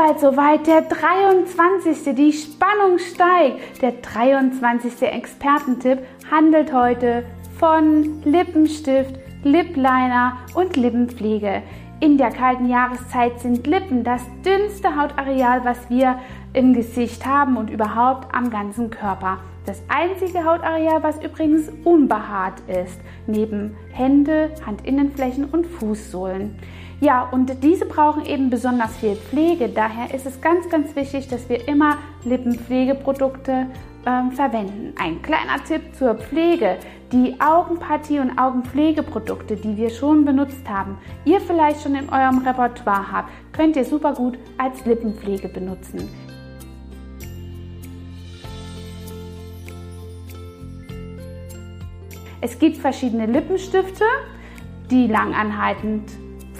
bald soweit, der 23. Die Spannung steigt. Der 23. Expertentipp handelt heute von Lippenstift, Lipliner und Lippenpflege. In der kalten Jahreszeit sind Lippen das dünnste Hautareal, was wir im Gesicht haben und überhaupt am ganzen Körper. Das einzige Hautareal, was übrigens unbehaart ist, neben Hände, Handinnenflächen und Fußsohlen. Ja, und diese brauchen eben besonders viel Pflege. Daher ist es ganz, ganz wichtig, dass wir immer Lippenpflegeprodukte ähm, verwenden. Ein kleiner Tipp zur Pflege. Die Augenpartie und Augenpflegeprodukte, die wir schon benutzt haben, ihr vielleicht schon in eurem Repertoire habt, könnt ihr super gut als Lippenpflege benutzen. Es gibt verschiedene Lippenstifte, die langanhaltend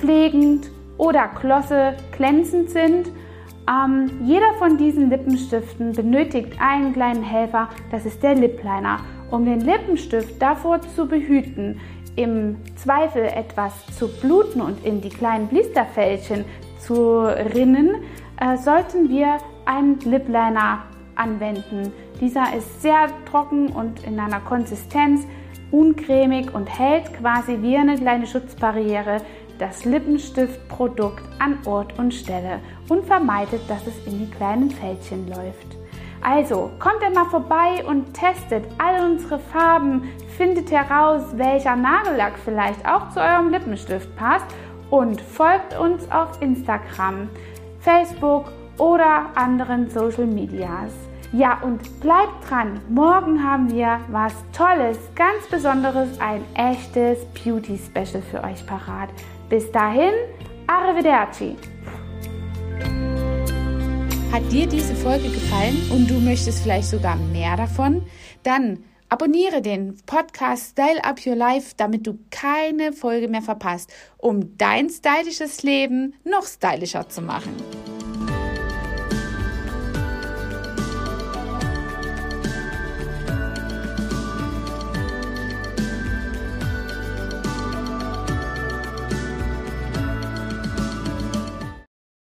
pflegend oder Klosse glänzend sind. Ähm, jeder von diesen Lippenstiften benötigt einen kleinen Helfer, das ist der Lip Liner. Um den Lippenstift davor zu behüten, im Zweifel etwas zu bluten und in die kleinen Blisterfältchen zu rinnen, äh, sollten wir einen Lip Liner anwenden. Dieser ist sehr trocken und in einer Konsistenz uncremig und hält quasi wie eine kleine Schutzbarriere das Lippenstiftprodukt an Ort und Stelle und vermeidet, dass es in die kleinen Fältchen läuft. Also kommt immer vorbei und testet all unsere Farben, findet heraus, welcher Nagellack vielleicht auch zu eurem Lippenstift passt und folgt uns auf Instagram, Facebook oder anderen Social Medias. Ja, und bleibt dran. Morgen haben wir was Tolles, ganz Besonderes, ein echtes Beauty-Special für euch parat. Bis dahin, arrivederci. Hat dir diese Folge gefallen und du möchtest vielleicht sogar mehr davon? Dann abonniere den Podcast Style Up Your Life, damit du keine Folge mehr verpasst, um dein stylisches Leben noch stylischer zu machen.